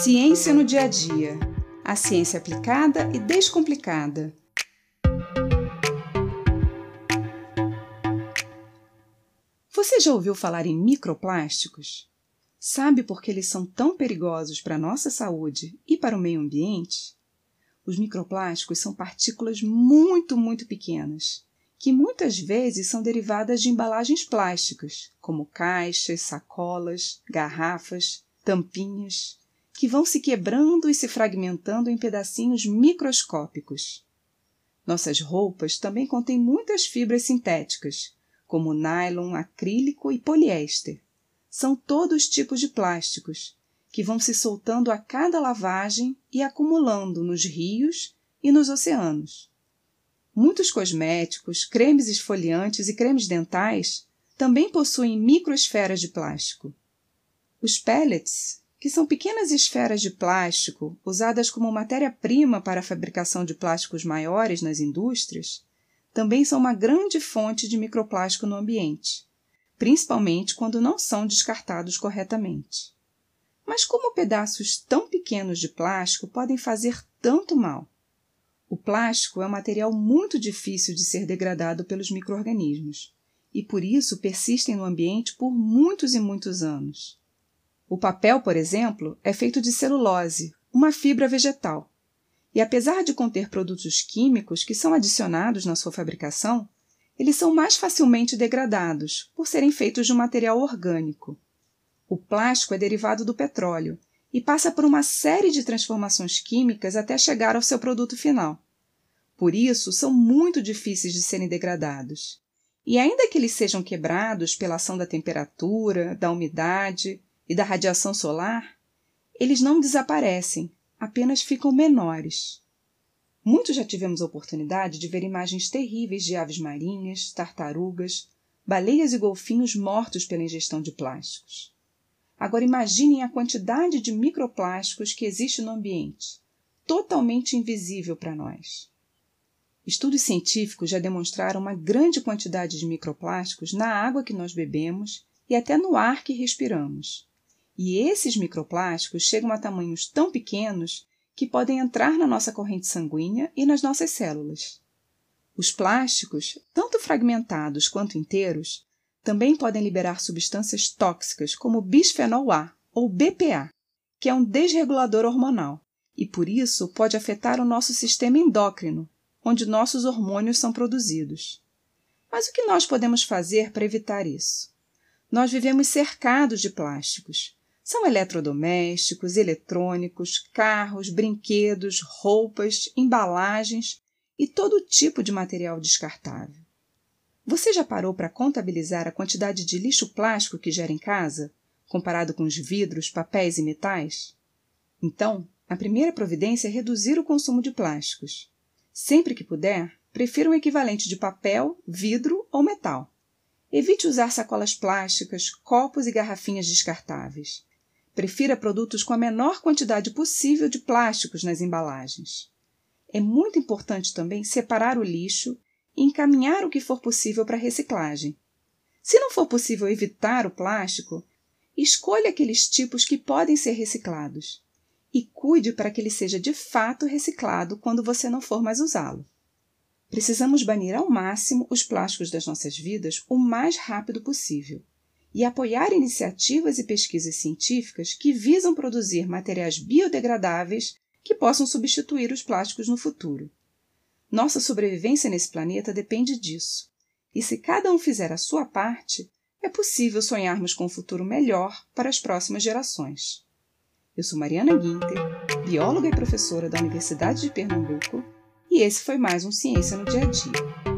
Ciência no dia a dia. A ciência aplicada e descomplicada. Você já ouviu falar em microplásticos? Sabe por que eles são tão perigosos para a nossa saúde e para o meio ambiente? Os microplásticos são partículas muito, muito pequenas, que muitas vezes são derivadas de embalagens plásticas, como caixas, sacolas, garrafas, tampinhas, que vão se quebrando e se fragmentando em pedacinhos microscópicos. Nossas roupas também contêm muitas fibras sintéticas, como nylon, acrílico e poliéster. São todos tipos de plásticos, que vão se soltando a cada lavagem e acumulando nos rios e nos oceanos. Muitos cosméticos, cremes esfoliantes e cremes dentais também possuem microesferas de plástico. Os pellets, que são pequenas esferas de plástico usadas como matéria-prima para a fabricação de plásticos maiores nas indústrias, também são uma grande fonte de microplástico no ambiente, principalmente quando não são descartados corretamente. Mas como pedaços tão pequenos de plástico podem fazer tanto mal? O plástico é um material muito difícil de ser degradado pelos microorganismos e por isso persistem no ambiente por muitos e muitos anos. O papel, por exemplo, é feito de celulose, uma fibra vegetal. E apesar de conter produtos químicos que são adicionados na sua fabricação, eles são mais facilmente degradados por serem feitos de um material orgânico. O plástico é derivado do petróleo e passa por uma série de transformações químicas até chegar ao seu produto final. Por isso, são muito difíceis de serem degradados. E ainda que eles sejam quebrados pela ação da temperatura, da umidade e da radiação solar, eles não desaparecem, apenas ficam menores. Muitos já tivemos a oportunidade de ver imagens terríveis de aves marinhas, tartarugas, baleias e golfinhos mortos pela ingestão de plásticos. Agora imaginem a quantidade de microplásticos que existe no ambiente, totalmente invisível para nós. Estudos científicos já demonstraram uma grande quantidade de microplásticos na água que nós bebemos e até no ar que respiramos. E esses microplásticos chegam a tamanhos tão pequenos que podem entrar na nossa corrente sanguínea e nas nossas células. Os plásticos, tanto fragmentados quanto inteiros, também podem liberar substâncias tóxicas como bisfenol A ou BPA, que é um desregulador hormonal e por isso pode afetar o nosso sistema endócrino, onde nossos hormônios são produzidos. Mas o que nós podemos fazer para evitar isso? Nós vivemos cercados de plásticos. São eletrodomésticos, eletrônicos, carros, brinquedos, roupas, embalagens e todo tipo de material descartável. Você já parou para contabilizar a quantidade de lixo plástico que gera em casa, comparado com os vidros, papéis e metais? Então, a primeira providência é reduzir o consumo de plásticos. Sempre que puder, prefira um equivalente de papel, vidro ou metal. Evite usar sacolas plásticas, copos e garrafinhas descartáveis. Prefira produtos com a menor quantidade possível de plásticos nas embalagens. É muito importante também separar o lixo e encaminhar o que for possível para a reciclagem. Se não for possível evitar o plástico, escolha aqueles tipos que podem ser reciclados e cuide para que ele seja de fato reciclado quando você não for mais usá-lo. Precisamos banir ao máximo os plásticos das nossas vidas o mais rápido possível e apoiar iniciativas e pesquisas científicas que visam produzir materiais biodegradáveis que possam substituir os plásticos no futuro. Nossa sobrevivência nesse planeta depende disso. E se cada um fizer a sua parte, é possível sonharmos com um futuro melhor para as próximas gerações. Eu sou Mariana Guinter, bióloga e professora da Universidade de Pernambuco, e esse foi mais um Ciência no Dia a Dia.